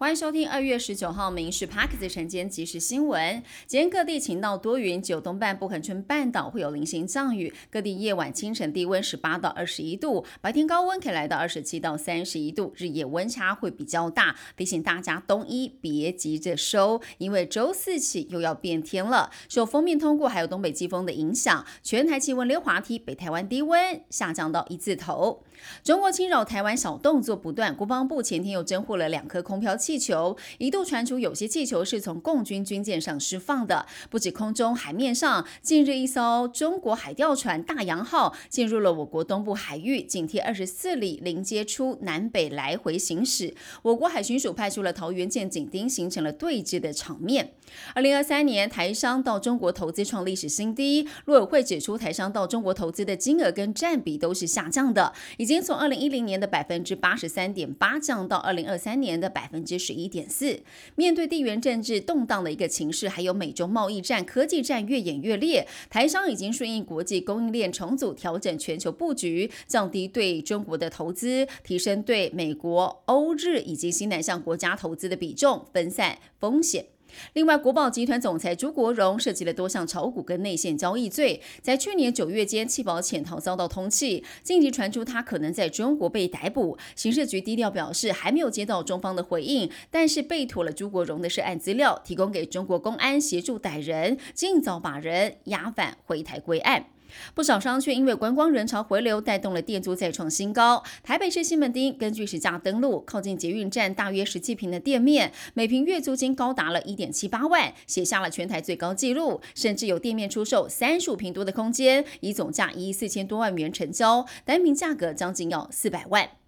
欢迎收听二月十九号《民事 Parks》晨间即时新闻。今天各地晴到多云，九东半部恒春半岛会有零星降雨。各地夜晚、清晨低温十八到二十一度，白天高温可以来到二十七到三十一度，日夜温差会比较大。提醒大家冬衣别急着收，因为周四起又要变天了。受封面通过还有东北季风的影响，全台气温溜滑梯，北台湾低温下降到一字头。中国侵扰台湾小动作不断，国防部前天又侦获了两颗空飘器。气球一度传出有些气球是从共军军舰上释放的，不止空中海面上，近日一艘中国海钓船“大洋号”进入了我国东部海域，紧贴二十四里，临接出南北来回行驶。我国海巡署派出了桃园舰警丁，形成了对峙的场面。二零二三年，台商到中国投资创历史新低。陆委会指出，台商到中国投资的金额跟占比都是下降的，已经从二零一零年的百分之八十三点八降到二零二三年的百分之。十一点四，面对地缘政治动荡的一个情势，还有美中贸易战、科技战越演越烈，台商已经顺应国际供应链重组，调整全球布局，降低对中国的投资，提升对美国、欧日以及新南向国家投资的比重，分散风险。另外，国宝集团总裁朱国荣涉及了多项炒股跟内线交易罪，在去年九月间弃保潜逃遭到通缉，近期传出他可能在中国被逮捕。刑事局低调表示还没有接到中方的回应，但是备妥了朱国荣的涉案资料，提供给中国公安协助逮人，尽早把人押返回台归案。不少商圈因为观光人潮回流，带动了店租再创新高。台北市西门町根据实价登录，靠近捷运站大约十七平的店面，每平月租金高达了一点七八万，写下了全台最高纪录。甚至有店面出售三十五平多的空间，以总价一亿四千多万元成交，单平价格将近要四百万。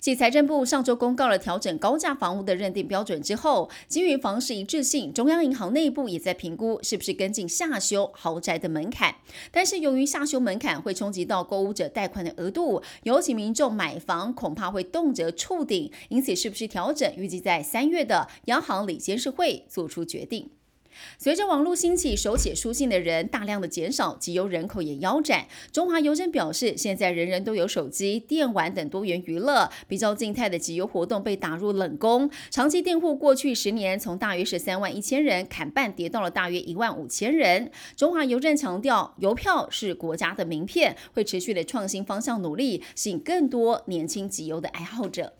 继财政部上周公告了调整高价房屋的认定标准之后，基于房市一致性，中央银行内部也在评估是不是跟进下修豪宅的门槛。但是由于下修门槛会冲击到购物者贷款的额度，尤其民众买房恐怕会动辄触顶，因此是不是调整，预计在三月的央行理监事会做出决定。随着网络兴起，手写书信的人大量的减少，集邮人口也腰斩。中华邮政表示，现在人人都有手机、电玩等多元娱乐，比较静态的集邮活动被打入冷宫。长期订户过去十年从大约是三万一千人砍半，跌到了大约一万五千人。中华邮政强调，邮票是国家的名片，会持续的创新方向努力，吸引更多年轻集邮的爱好者。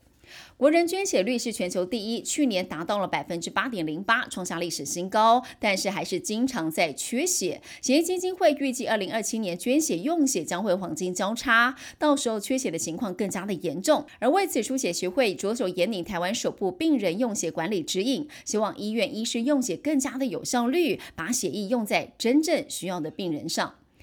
国人捐血率是全球第一，去年达到了百分之八点零八，创下历史新高。但是还是经常在缺血。血液基金会预计，二零二七年捐血用血将会黄金交叉，到时候缺血的情况更加的严重。而为此，输血协会着手引领台湾首部病人用血管理指引，希望医院医师用血更加的有效率，把血液用在真正需要的病人上。